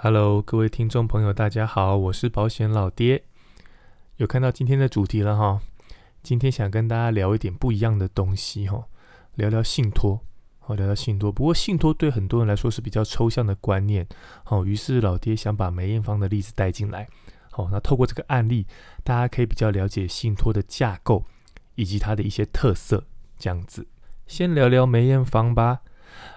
Hello，各位听众朋友，大家好，我是保险老爹。有看到今天的主题了哈？今天想跟大家聊一点不一样的东西哈，聊聊信托，好聊聊信托。不过信托对很多人来说是比较抽象的观念，好，于是老爹想把梅艳芳的例子带进来，好，那透过这个案例，大家可以比较了解信托的架构以及它的一些特色，这样子。先聊聊梅艳芳吧。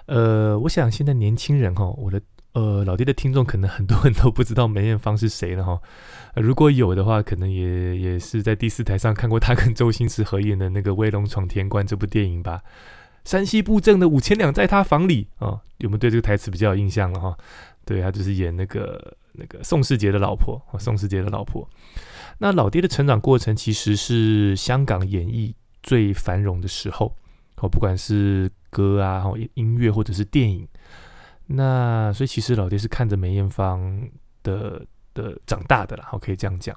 呃，我想现在年轻人哈，我的。呃，老爹的听众可能很多人都不知道梅艳芳是谁了哈。如果有的话，可能也也是在第四台上看过他跟周星驰合演的那个《威龙闯天关》这部电影吧。山西布政的五千两在他房里啊，有没有对这个台词比较有印象了哈？对他就是演那个那个宋世杰的老婆，宋世杰的老婆。那老爹的成长过程其实是香港演艺最繁荣的时候哦，不管是歌啊、音乐或者是电影。那所以其实老爹是看着梅艳芳的的长大的啦，我可以这样讲。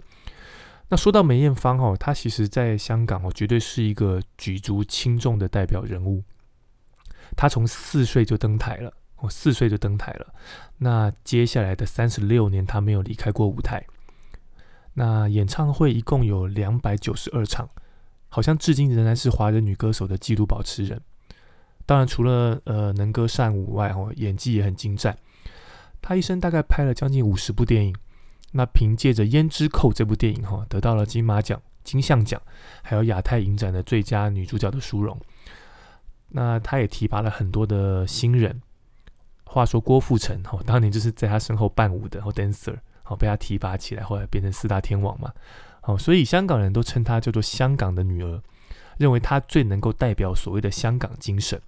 那说到梅艳芳哦，她其实在香港哦，绝对是一个举足轻重的代表人物。她从四岁就登台了，哦，四岁就登台了。那接下来的三十六年，她没有离开过舞台。那演唱会一共有两百九十二场，好像至今仍然是华人女歌手的纪录保持人。当然，除了呃能歌善舞外，哦，演技也很精湛。他一生大概拍了将近五十部电影。那凭借着《胭脂扣》这部电影，哈，得到了金马奖、金像奖，还有亚太影展的最佳女主角的殊荣。那他也提拔了很多的新人。话说郭富城，哈，当年就是在他身后伴舞的，然后 dancer，好被他提拔起来，后来变成四大天王嘛。好，所以香港人都称她叫做香港的女儿，认为她最能够代表所谓的香港精神。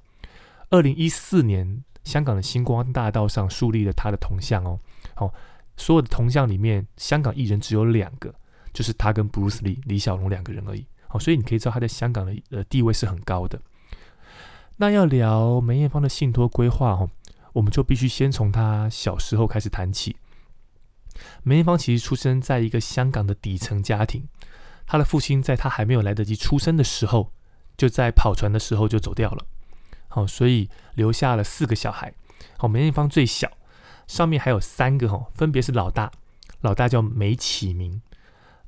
二零一四年，香港的星光大道上树立了他的铜像哦。好，所有的铜像里面，香港艺人只有两个，就是他跟 Bruce Lee 李小龙两个人而已。好，所以你可以知道他在香港的呃地位是很高的。那要聊梅艳芳的信托规划哦，我们就必须先从他小时候开始谈起。梅艳芳其实出生在一个香港的底层家庭，他的父亲在他还没有来得及出生的时候，就在跑船的时候就走掉了。好，所以留下了四个小孩。好，梅艳芳最小，上面还有三个哈，分别是老大，老大叫梅启明。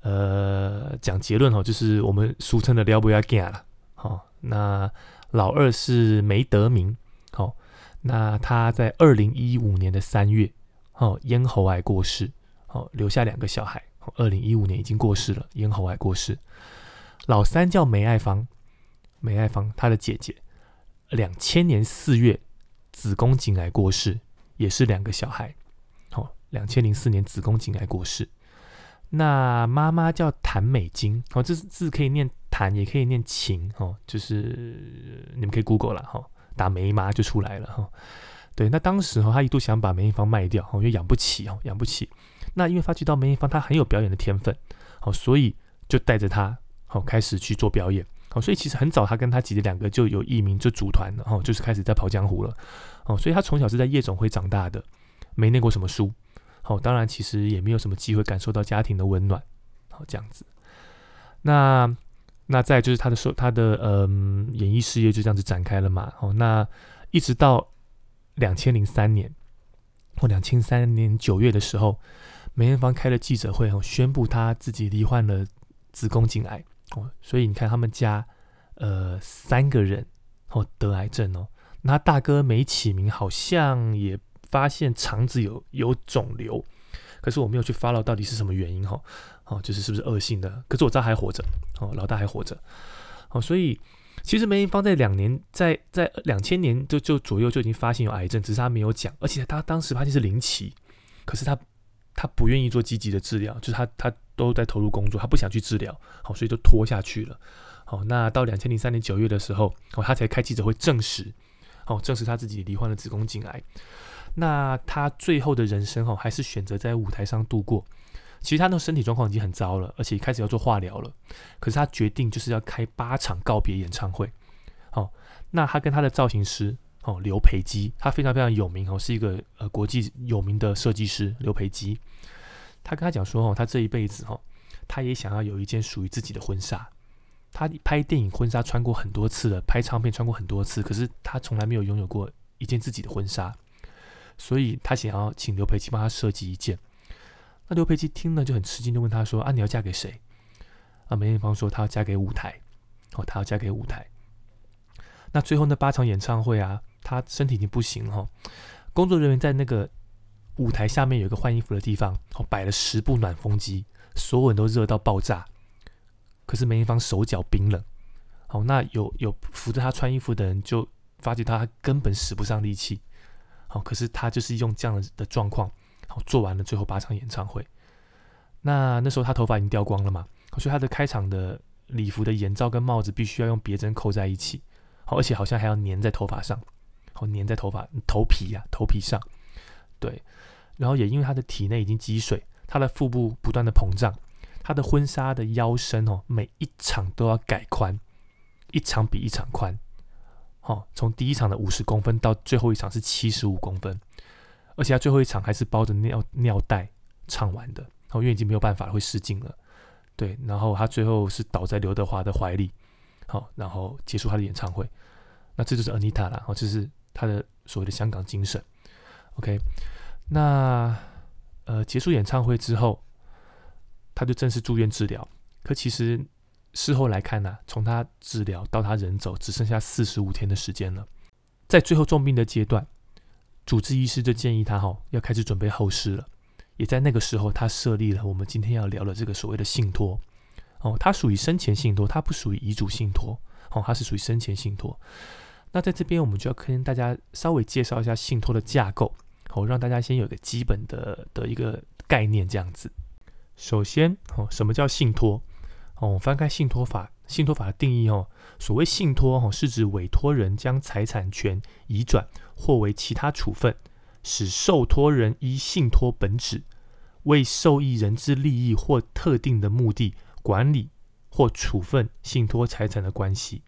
呃，讲结论哈，就是我们俗称的了不要干了。好，那老二是梅德明。好，那他在二零一五年的三月，哦，咽喉癌过世。好，留下两个小孩。二零一五年已经过世了，咽喉癌过世。老三叫梅爱芳，梅爱芳她的姐姐。两千年四月，子宫颈癌过世，也是两个小孩。好，两千零四年子宫颈癌过世。那妈妈叫谭美金，哦，这字可以念谭，也可以念琴，哦，就是你们可以 Google 了，哈，打梅妈就出来了，哈。对，那当时哈，他一度想把梅艳芳卖掉，哦，因为养不起，哦，养不起。那因为发觉到梅艳芳她很有表演的天分，好，所以就带着她，好，开始去做表演。哦，所以其实很早，他跟他姐姐两个就有艺名，就组团了，哦，就是开始在跑江湖了，哦，所以他从小是在夜总会长大的，没念过什么书，好，当然其实也没有什么机会感受到家庭的温暖，好这样子。那那再就是他的说他的嗯演艺事业就这样子展开了嘛，哦，那一直到两千零三年或两千三年九月的时候，梅艳芳开了记者会，哦，宣布她自己罹患了子宫颈癌。哦，所以你看他们家，呃，三个人哦得癌症哦，那大哥没起名，好像也发现肠子有有肿瘤，可是我没有去 follow 到底是什么原因哈，哦，就是是不是恶性的，可是我知道还活着，哦，老大还活着，哦，所以其实梅艳芳在两年，在在两千年就就左右就已经发现有癌症，只是他没有讲，而且他当时发现是零期，可是他他不愿意做积极的治疗，就是他他。都在投入工作，他不想去治疗，好，所以就拖下去了。好，那到两千零三年九月的时候，哦，他才开记者会证实，哦，证实他自己罹患了子宫颈癌。那他最后的人生，哦，还是选择在舞台上度过。其实他那身体状况已经很糟了，而且开始要做化疗了。可是他决定就是要开八场告别演唱会。好，那他跟他的造型师，哦，刘培基，他非常非常有名，哦，是一个呃国际有名的设计师，刘培基。他跟他讲说：“哦，他这一辈子哈，他也想要有一件属于自己的婚纱。他拍电影婚纱穿过很多次了，拍唱片穿过很多次，可是他从来没有拥有过一件自己的婚纱。所以他想要请刘培基帮他设计一件。那刘培基听了就很吃惊，就问他说：“啊，你要嫁给谁？”啊，梅艳芳说：“她要嫁给舞台。”哦，她要嫁给舞台。那最后那八场演唱会啊，她身体已经不行了。工作人员在那个舞台下面有一个换衣服的地方，哦，摆了十部暖风机，所有人都热到爆炸。可是梅艳芳手脚冰冷。好，那有有扶着她穿衣服的人就发觉她根本使不上力气。好，可是她就是用这样的状况。好，做完了最后八场演唱会，那那时候她头发已经掉光了嘛，所以她的开场的礼服的眼罩跟帽子必须要用别针扣在一起，好，而且好像还要粘在头发上，好，粘在头发头皮呀头皮上，对，然后也因为他的体内已经积水，他的腹部不断的膨胀，他的婚纱的腰身哦，每一场都要改宽，一场比一场宽，好，从第一场的五十公分到最后一场是七十五公分。而且他最后一场还是包着尿尿袋唱完的，然后因为已经没有办法了会失禁了，对，然后他最后是倒在刘德华的怀里，好，然后结束他的演唱会。那这就是 Anita 啦，哦，这是他的所谓的香港精神。OK，那呃结束演唱会之后，他就正式住院治疗。可其实事后来看呢，从他治疗到他人走，只剩下四十五天的时间了，在最后重病的阶段。主治医师就建议他哈，要开始准备后事了。也在那个时候，他设立了我们今天要聊的这个所谓的信托哦，它属于生前信托，它不属于遗嘱信托哦，它是属于生前信托。那在这边，我们就要跟大家稍微介绍一下信托的架构哦，让大家先有个基本的的一个概念这样子。首先哦，什么叫信托？哦，翻开信托法，信托法的定义哦，所谓信托哦，是指委托人将财产权移转。或为其他处分，使受托人依信托本旨，为受益人之利益或特定的目的管理或处分信托财产的关系。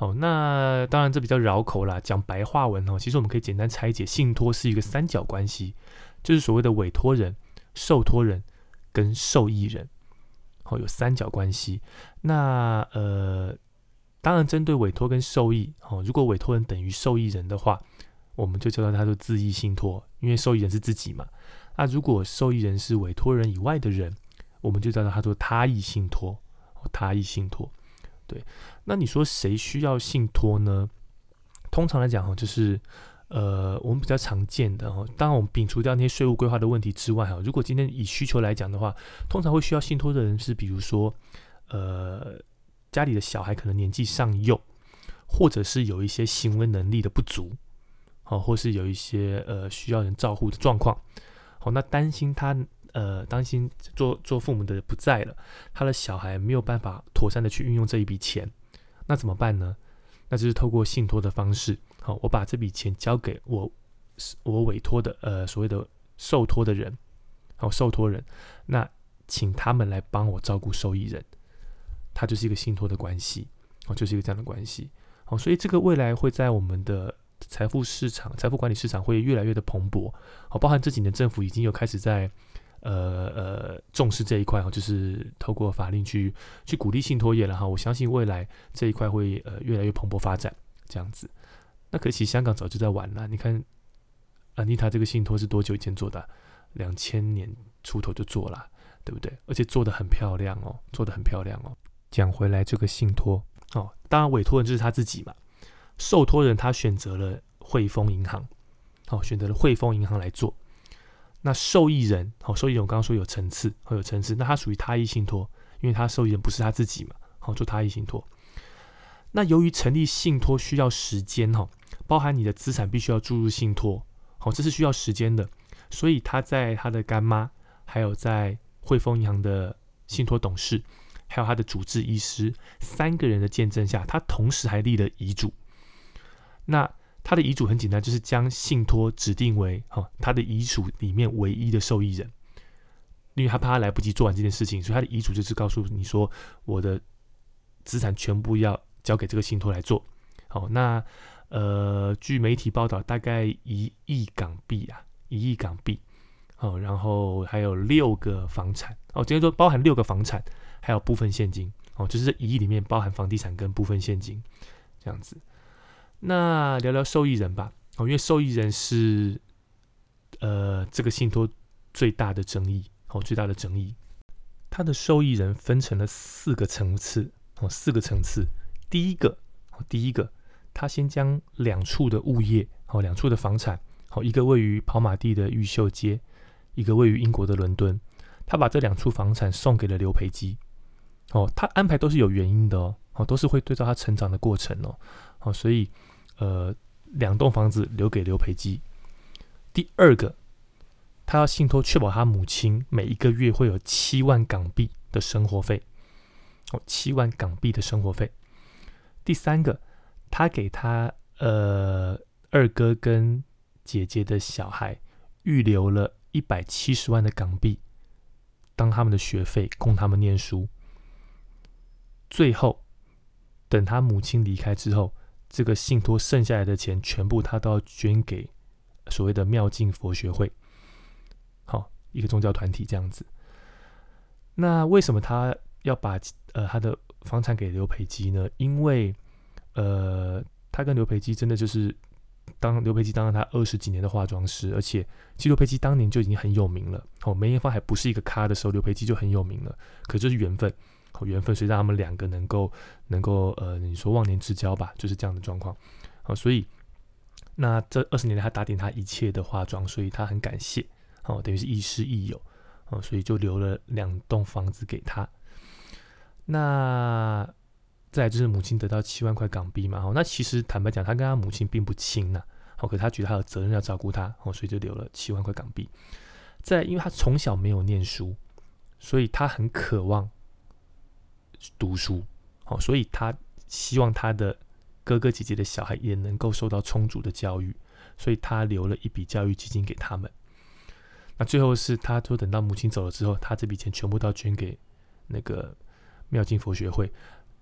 好，那当然这比较绕口啦，讲白话文哦，其实我们可以简单拆解，信托是一个三角关系，就是所谓的委托人、受托人跟受益人，好，有三角关系。那呃。当然，针对委托跟受益，哦，如果委托人等于受益人的话，我们就叫它做自益信托，因为受益人是自己嘛。那如果受益人是委托人以外的人，我们就叫它做他益信托，他益信托。对，那你说谁需要信托呢？通常来讲，哈，就是呃，我们比较常见的，哈，当然我们摒除掉那些税务规划的问题之外，哈，如果今天以需求来讲的话，通常会需要信托的人是，比如说，呃。家里的小孩可能年纪尚幼，或者是有一些行为能力的不足，好，或是有一些呃需要人照顾的状况，好，那担心他呃担心做做父母的不在了，他的小孩没有办法妥善的去运用这一笔钱，那怎么办呢？那就是透过信托的方式，好，我把这笔钱交给我我委托的呃所谓的受托的人，好，受托人，那请他们来帮我照顾受益人。他就是一个信托的关系，哦，就是一个这样的关系，哦，所以这个未来会在我们的财富市场、财富管理市场会越来越的蓬勃，哦，包含这几年政府已经有开始在，呃呃重视这一块，哈，就是透过法令去去鼓励信托业了，哈，我相信未来这一块会呃越来越蓬勃发展，这样子。那可惜香港早就在玩了，你看，安妮塔这个信托是多久以前做的？两千年出头就做了，对不对？而且做的很漂亮哦，做的很漂亮哦。讲回来，这个信托哦，当然委托人就是他自己嘛。受托人他选择了汇丰银行，哦，选择了汇丰银行来做。那受益人，好，受益人我刚刚说有层次，会有层次，那他属于他益信托，因为他受益人不是他自己嘛，好，做他益信托。那由于成立信托需要时间哈，包含你的资产必须要注入信托，好，这是需要时间的，所以他在他的干妈，还有在汇丰银行的信托董事。还有他的主治医师三个人的见证下，他同时还立了遗嘱。那他的遗嘱很简单，就是将信托指定为哈他的遗嘱里面唯一的受益人，因为他怕他来不及做完这件事情，所以他的遗嘱就是告诉你说，我的资产全部要交给这个信托来做。好，那呃，据媒体报道，大概一亿港币啊，一亿港币。哦，然后还有六个房产哦，今天说包含六个房产。还有部分现金哦，就是这一亿里面包含房地产跟部分现金这样子。那聊聊受益人吧哦，因为受益人是呃这个信托最大的争议哦，最大的争议，他的受益人分成了四个层次哦，四个层次。第一个哦，第一个，他先将两处的物业哦，两处的房产，好，一个位于跑马地的玉秀街，一个位于英国的伦敦，他把这两处房产送给了刘培基。哦，他安排都是有原因的哦，哦，都是会对照他成长的过程哦，哦，所以，呃，两栋房子留给刘培基。第二个，他要信托确保他母亲每一个月会有七万港币的生活费，哦，七万港币的生活费。第三个，他给他呃二哥跟姐姐的小孩预留了一百七十万的港币，当他们的学费，供他们念书。最后，等他母亲离开之后，这个信托剩下来的钱，全部他都要捐给所谓的妙境佛学会，好，一个宗教团体这样子。那为什么他要把呃他的房产给刘培基呢？因为呃，他跟刘培基真的就是当刘培基当了他二十几年的化妆师，而且其实刘培基当年就已经很有名了。哦，梅艳芳还不是一个咖的时候，刘培基就很有名了。可就是缘分。缘分，所以让他们两个能够能够呃，你说忘年之交吧，就是这样的状况。好，所以那这二十年来，他打点他一切的化妆，所以他很感谢。哦，等于是亦师亦友。哦，所以就留了两栋房子给他。那再就是母亲得到七万块港币嘛。哦，那其实坦白讲，他跟他母亲并不亲呐。好，可他觉得他有责任要照顾他，哦，所以就留了七万块港币。在，因为他从小没有念书，所以他很渴望。读书，好，所以他希望他的哥哥姐姐的小孩也能够受到充足的教育，所以他留了一笔教育基金给他们。那最后是他说等到母亲走了之后，他这笔钱全部都要捐给那个妙境佛学会。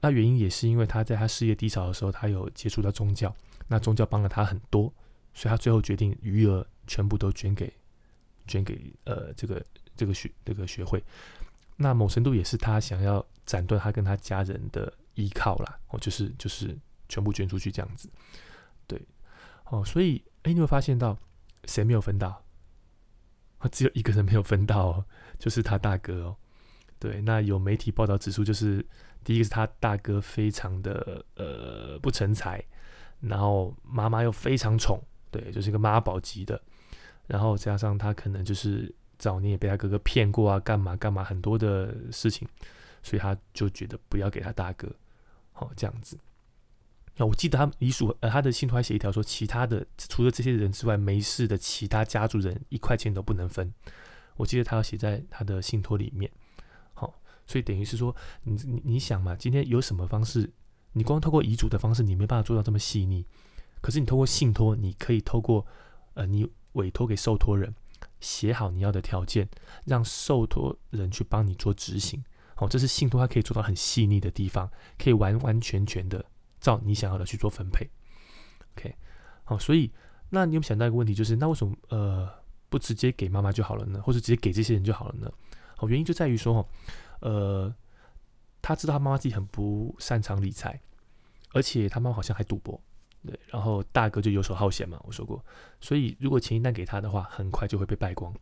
那原因也是因为他在他事业低潮的时候，他有接触到宗教，那宗教帮了他很多，所以他最后决定余额全部都捐给捐给呃这个这个学这个学会。那某程度也是他想要斩断他跟他家人的依靠啦，哦，就是就是全部捐出去这样子，对，哦，所以哎，你会发现到谁没有分到？只有一个人没有分到，哦，就是他大哥哦。对，那有媒体报道指出，就是第一个是他大哥非常的呃不成才，然后妈妈又非常宠，对，就是一个妈宝级的，然后加上他可能就是。早年也被他哥哥骗过啊，干嘛干嘛很多的事情，所以他就觉得不要给他大哥，好这样子。那我记得他遗属呃他的信托还写一条说，其他的除了这些人之外没事的其他家族人一块钱都不能分。我记得他要写在他的信托里面，好，所以等于是说你你你想嘛，今天有什么方式，你光透过遗嘱的方式你没办法做到这么细腻，可是你透过信托，你可以透过呃你委托给受托人。写好你要的条件，让受托人去帮你做执行。好，这是信托它可以做到很细腻的地方，可以完完全全的照你想要的去做分配。OK，好，所以那你有想到一个问题，就是那为什么呃不直接给妈妈就好了呢？或者直接给这些人就好了呢？好，原因就在于说哦，呃，他知道他妈妈自己很不擅长理财，而且他妈妈好像还赌博。对，然后大哥就游手好闲嘛，我说过，所以如果钱一旦给他的话，很快就会被败光，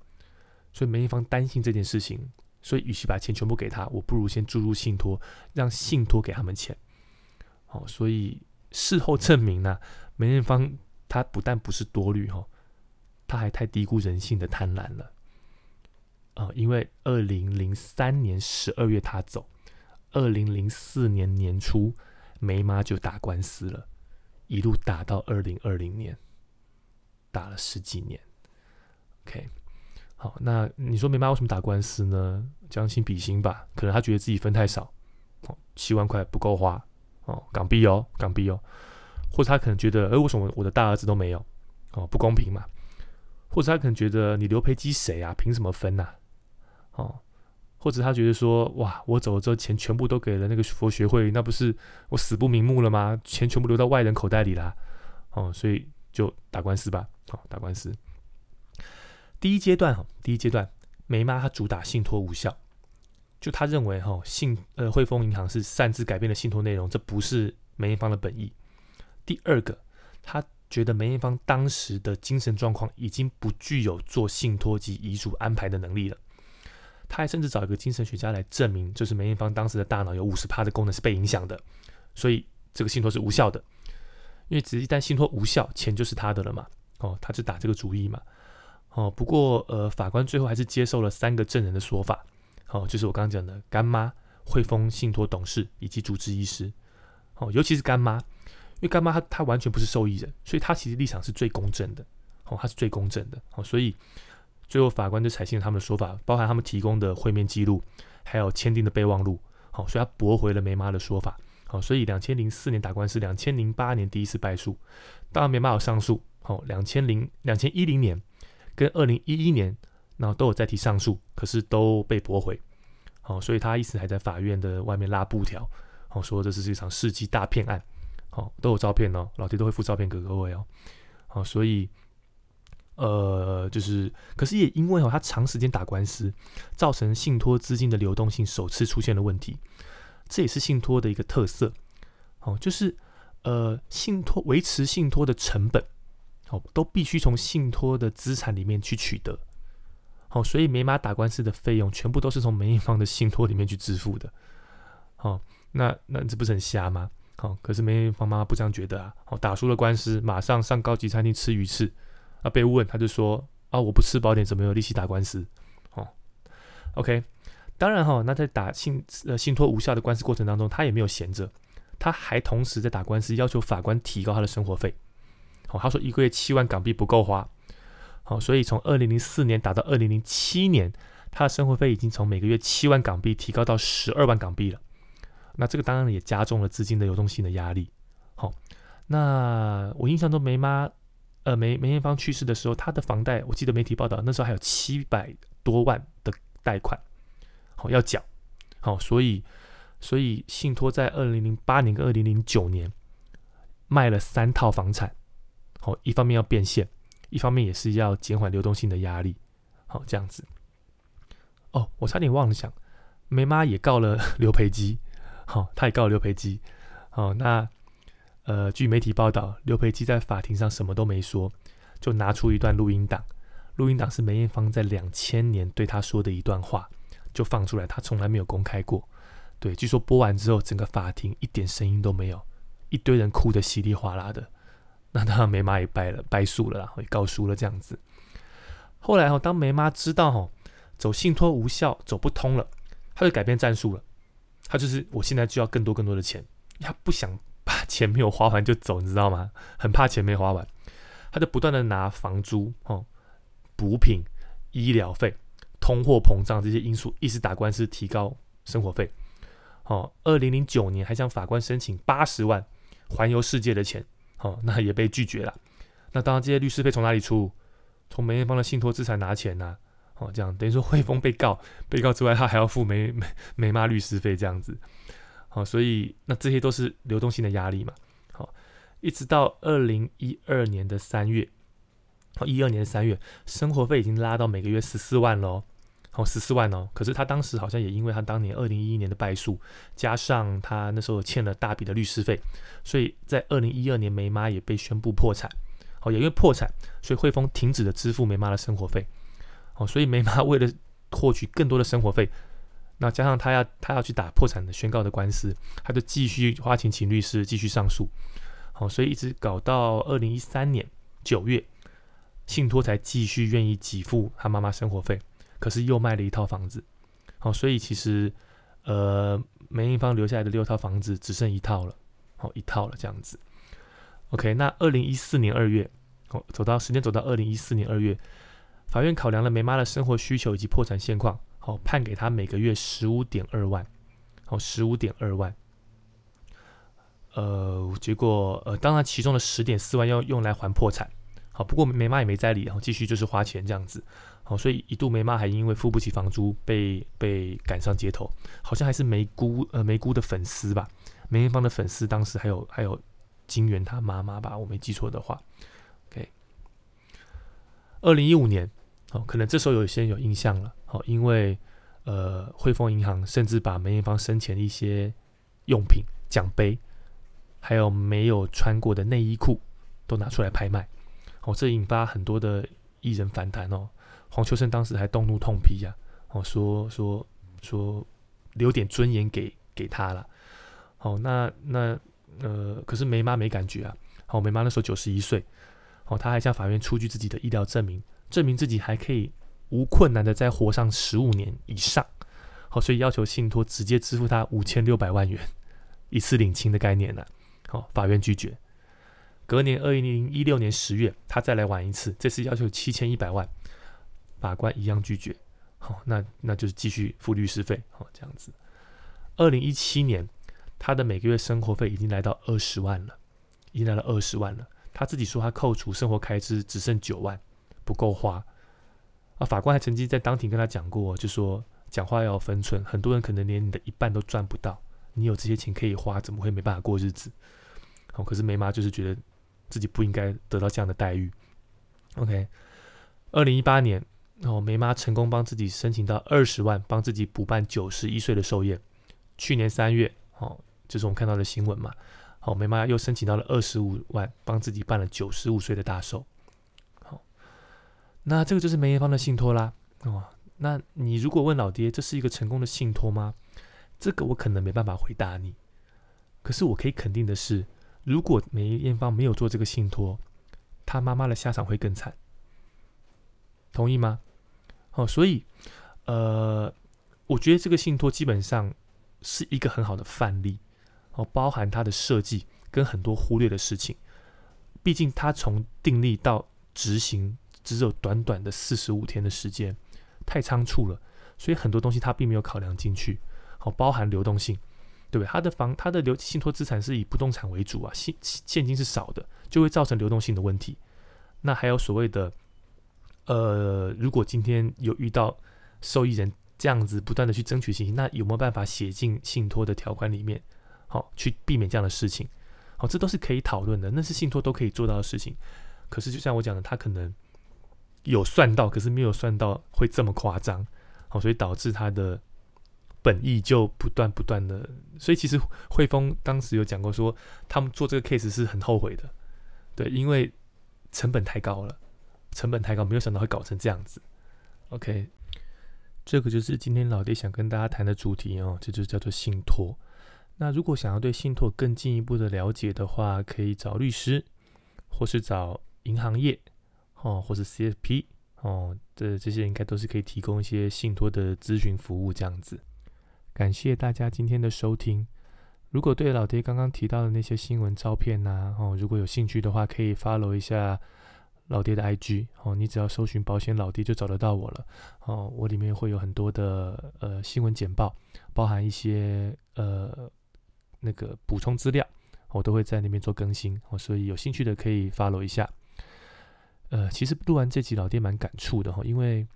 所以梅艳芳担心这件事情，所以与其把钱全部给他，我不如先注入信托，让信托给他们钱。好，所以事后证明呢，梅艳芳她不但不是多虑哈，她还太低估人性的贪婪了。啊，因为二零零三年十二月她走，二零零四年年初梅妈就打官司了。一路打到二零二零年，打了十几年。OK，好，那你说梅妈为什么打官司呢？将心比心吧，可能他觉得自己分太少，哦，七万块不够花，哦，港币哦，港币哦，或者他可能觉得，哎，为什么我的大儿子都没有？哦，不公平嘛？或者他可能觉得你刘培基谁啊？凭什么分呐？哦。或者他觉得说，哇，我走了之后，钱全部都给了那个佛学会，那不是我死不瞑目了吗？钱全部流到外人口袋里啦，哦，所以就打官司吧，好，打官司。第一阶段哈，第一阶段，梅妈她主打信托无效，就他认为哈信呃汇丰银行是擅自改变了信托内容，这不是梅艳芳的本意。第二个，他觉得梅艳芳当时的精神状况已经不具有做信托及遗嘱安排的能力了。他还甚至找一个精神学家来证明，就是梅艳芳当时的大脑有五十趴的功能是被影响的，所以这个信托是无效的。因为只一旦信托无效，钱就是他的了嘛。哦，他就打这个主意嘛。哦，不过呃，法官最后还是接受了三个证人的说法。哦，就是我刚刚讲的干妈、汇丰信托董事以及主治医师。哦，尤其是干妈，因为干妈她她完全不是受益人，所以她其实立场是最公正的。哦，她是最公正的。哦，所以最后法官就采信了他们的说法，包含他们提供的会面记录，还有签订的备忘录。好，所以他驳回了梅妈的说法。好，所以两千零四年打官司，两千零八年第一次败诉。当然梅妈有上诉。好，两千零两千一零年跟二零一一年，然后都有再提上诉，可是都被驳回。好，所以他一直还在法院的外面拉布条。好，说这是一场世纪大骗案。好，都有照片哦，老爹都会附照片给各位哦。好，所以呃，就是，可是也因为哦，他长时间打官司，造成信托资金的流动性首次出现了问题。这也是信托的一个特色。哦，就是呃，信托维持信托的成本。哦，都必须从信托的资产里面去取得。好，所以梅妈打官司的费用全部都是从梅艳芳的信托里面去支付的。好，那那这不是很瞎吗？好，可是梅艳芳妈妈不这样觉得啊。好，打输了官司，马上上高级餐厅吃鱼翅。啊，被问他就说啊，我不吃饱点怎么有力气打官司？哦，OK，当然哈，那在打信呃信托无效的官司过程当中，他也没有闲着，他还同时在打官司，要求法官提高他的生活费。好，他说一个月七万港币不够花，好，所以从二零零四年打到二零零七年，他的生活费已经从每个月七万港币提高到十二万港币了。那这个当然也加重了资金的流动性的压力。好，那我印象中梅妈，呃梅梅艳芳去世的时候，她的房贷，我记得媒体报道那时候还有七百多万的贷款，好要缴。好，所以所以信托在二零零八年跟二零零九年卖了三套房产。哦，一方面要变现，一方面也是要减缓流动性的压力。好，这样子。哦，我差点忘了讲，梅妈也告了 刘培基。好，他也告了刘培基。好，那呃，据媒体报道，刘培基在法庭上什么都没说，就拿出一段录音档。录音档是梅艳芳在两千年对他说的一段话，就放出来，他从来没有公开过。对，据说播完之后，整个法庭一点声音都没有，一堆人哭得稀里哗啦的。那当然，梅妈也败了，败诉了啦，也告输了这样子。后来哈，当梅妈知道哈走信托无效，走不通了，她就改变战术了。她就是我现在就要更多更多的钱，她不想把钱没有花完就走，你知道吗？很怕钱没花完，他就不断的拿房租、哦补品、医疗费、通货膨胀这些因素，一直打官司提高生活费。哦，二零零九年还向法官申请八十万环游世界的钱。哦，那也被拒绝了。那当然，这些律师费从哪里出？从梅艳芳的信托资产拿钱呐。哦，这样等于说汇丰被告，被告之外，他还要付梅梅梅妈律师费这样子。好，所以那这些都是流动性的压力嘛。好，一直到二零一二年的三月，哦，一二年三月，生活费已经拉到每个月十四万喽。哦，十四万哦，可是他当时好像也因为他当年二零一一年的败诉，加上他那时候欠了大笔的律师费，所以在二零一二年梅妈也被宣布破产。哦，也因为破产，所以汇丰停止了支付梅妈的生活费。哦，所以梅妈为了获取更多的生活费，那加上他要他要去打破产的宣告的官司，他就继续花钱请律师继续上诉。好，所以一直搞到二零一三年九月，信托才继续愿意给付他妈妈生活费。可是又卖了一套房子，好，所以其实，呃，梅艳芳留下来的六套房子只剩一套了，好，一套了这样子。OK，那二零一四年二月，哦，走到时间走到二零一四年二月，法院考量了梅妈的生活需求以及破产现况，好，判给她每个月十五点二万，好，十五点二万。呃，结果，呃，当然其中的十点四万要用来还破产，好，不过梅妈也没在理，然后继续就是花钱这样子。好，所以一度梅妈还因为付不起房租被被赶上街头，好像还是梅姑呃梅姑的粉丝吧，梅艳芳的粉丝当时还有还有金元他妈妈吧，我没记错的话，OK，二零一五年，哦，可能这时候有些人有印象了，好，因为呃汇丰银行甚至把梅艳芳生前的一些用品奖杯，还有没有穿过的内衣裤，都拿出来拍卖，哦，这引发很多的艺人反弹哦。黄秋生当时还动怒痛批呀，哦，说说说留点尊严给给他了。好，那那呃，可是梅妈没感觉啊。好，梅妈那时候九十一岁，哦，她还向法院出具自己的医疗证明，证明自己还可以无困难的再活上十五年以上。好，所以要求信托直接支付他五千六百万元，一次领清的概念呢。好，法院拒绝。隔年二零一六年十月，他再来玩一次，这次要求七千一百万，法官一样拒绝。好，那那就是继续付律师费。好，这样子。二零一七年，他的每个月生活费已经来到二十万了，已经来到二十万了。他自己说，他扣除生活开支只剩九万，不够花。啊，法官还曾经在当庭跟他讲过，就说讲话要分寸，很多人可能连你的一半都赚不到，你有这些钱可以花，怎么会没办法过日子？好，可是梅妈就是觉得。自己不应该得到这样的待遇。OK，二零一八年，哦，梅妈成功帮自己申请到二十万，帮自己补办九十一岁的寿宴。去年三月，哦，就是我们看到的新闻嘛。好，梅妈又申请到了二十五万，帮自己办了九十五岁的大寿。好，那这个就是梅艳芳的信托啦。哦，那你如果问老爹，这是一个成功的信托吗？这个我可能没办法回答你。可是我可以肯定的是。如果梅艳芳没有做这个信托，她妈妈的下场会更惨。同意吗？哦，所以，呃，我觉得这个信托基本上是一个很好的范例，哦，包含它的设计跟很多忽略的事情。毕竟它从订立到执行只有短短的四十五天的时间，太仓促了，所以很多东西它并没有考量进去，哦，包含流动性。对不对？它的房，它的流信托资产是以不动产为主啊，现现金是少的，就会造成流动性的问题。那还有所谓的，呃，如果今天有遇到受益人这样子不断的去争取信息，那有没有办法写进信托的条款里面，好去避免这样的事情？好，这都是可以讨论的，那是信托都可以做到的事情。可是就像我讲的，他可能有算到，可是没有算到会这么夸张，好，所以导致他的。本意就不断不断的，所以其实汇丰当时有讲过，说他们做这个 case 是很后悔的，对，因为成本太高了，成本太高，没有想到会搞成这样子。OK，这个就是今天老爹想跟大家谈的主题哦，这就叫做信托。那如果想要对信托更进一步的了解的话，可以找律师，或是找银行业，哦，或是 CFP，哦，这这些应该都是可以提供一些信托的咨询服务这样子。感谢大家今天的收听。如果对老爹刚刚提到的那些新闻照片呐，哦，如果有兴趣的话，可以 follow 一下老爹的 IG 哦。你只要搜寻保险老爹就找得到我了哦。我里面会有很多的呃新闻简报，包含一些呃那个补充资料，我都会在那边做更新哦。所以有兴趣的可以 follow 一下。呃，其实录完这集老爹蛮感触的哈，因为。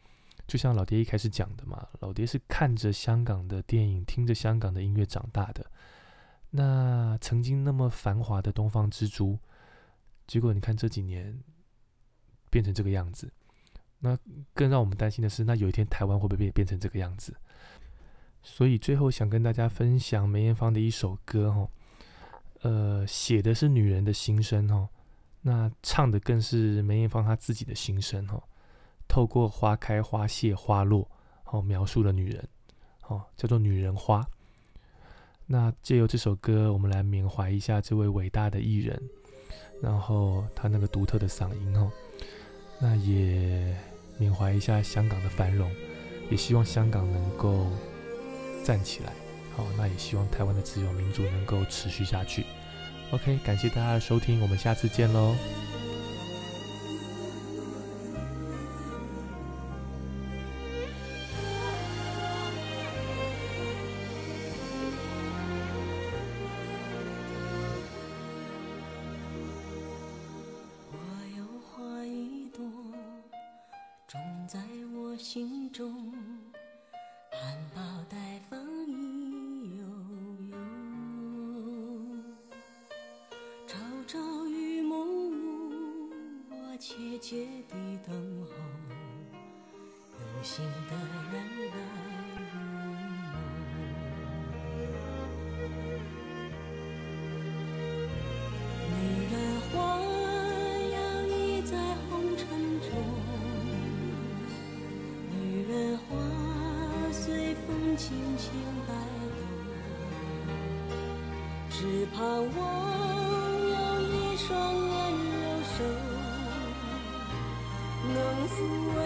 就像老爹一开始讲的嘛，老爹是看着香港的电影，听着香港的音乐长大的。那曾经那么繁华的东方之珠，结果你看这几年变成这个样子。那更让我们担心的是，那有一天台湾会不会变变成这个样子？所以最后想跟大家分享梅艳芳的一首歌哈，呃，写的是女人的心声哈，那唱的更是梅艳芳她自己的心声哈。透过花开花谢花落，哦，描述了女人，哦，叫做女人花。那借由这首歌，我们来缅怀一下这位伟大的艺人，然后他那个独特的嗓音，哦，那也缅怀一下香港的繁荣，也希望香港能够站起来，好，那也希望台湾的自由民主能够持续下去。OK，感谢大家的收听，我们下次见喽。轻轻摆动，只盼望有一双温柔手，能抚慰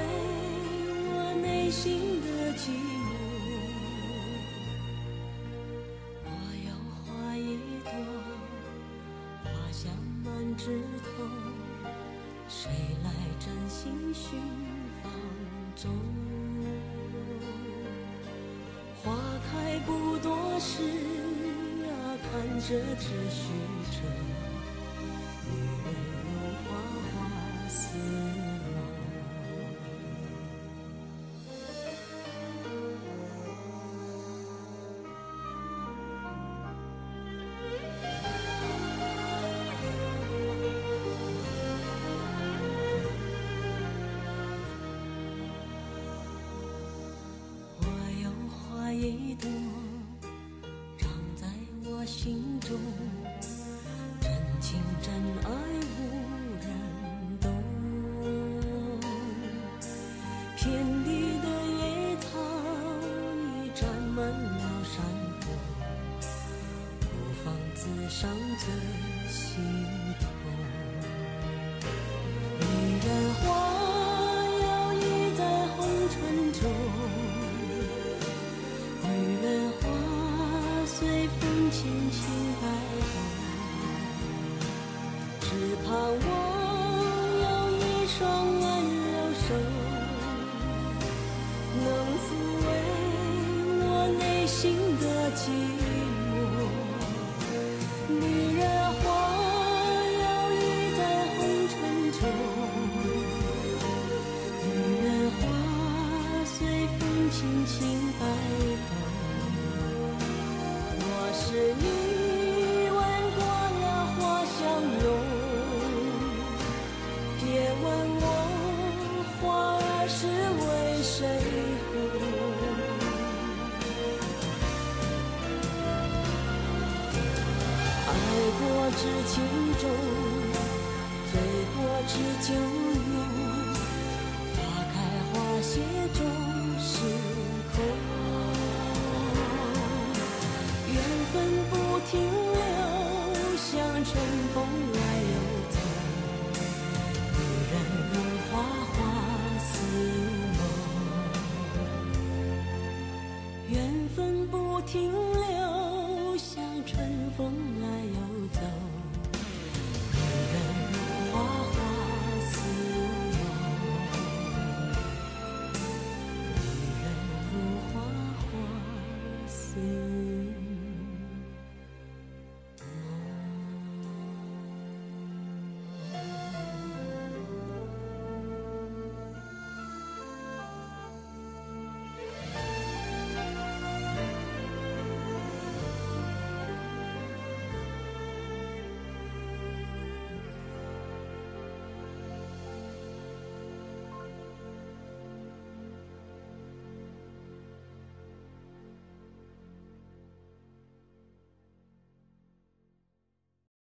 我内心的寂寞。着秩序。知缘分不停留，像春风来。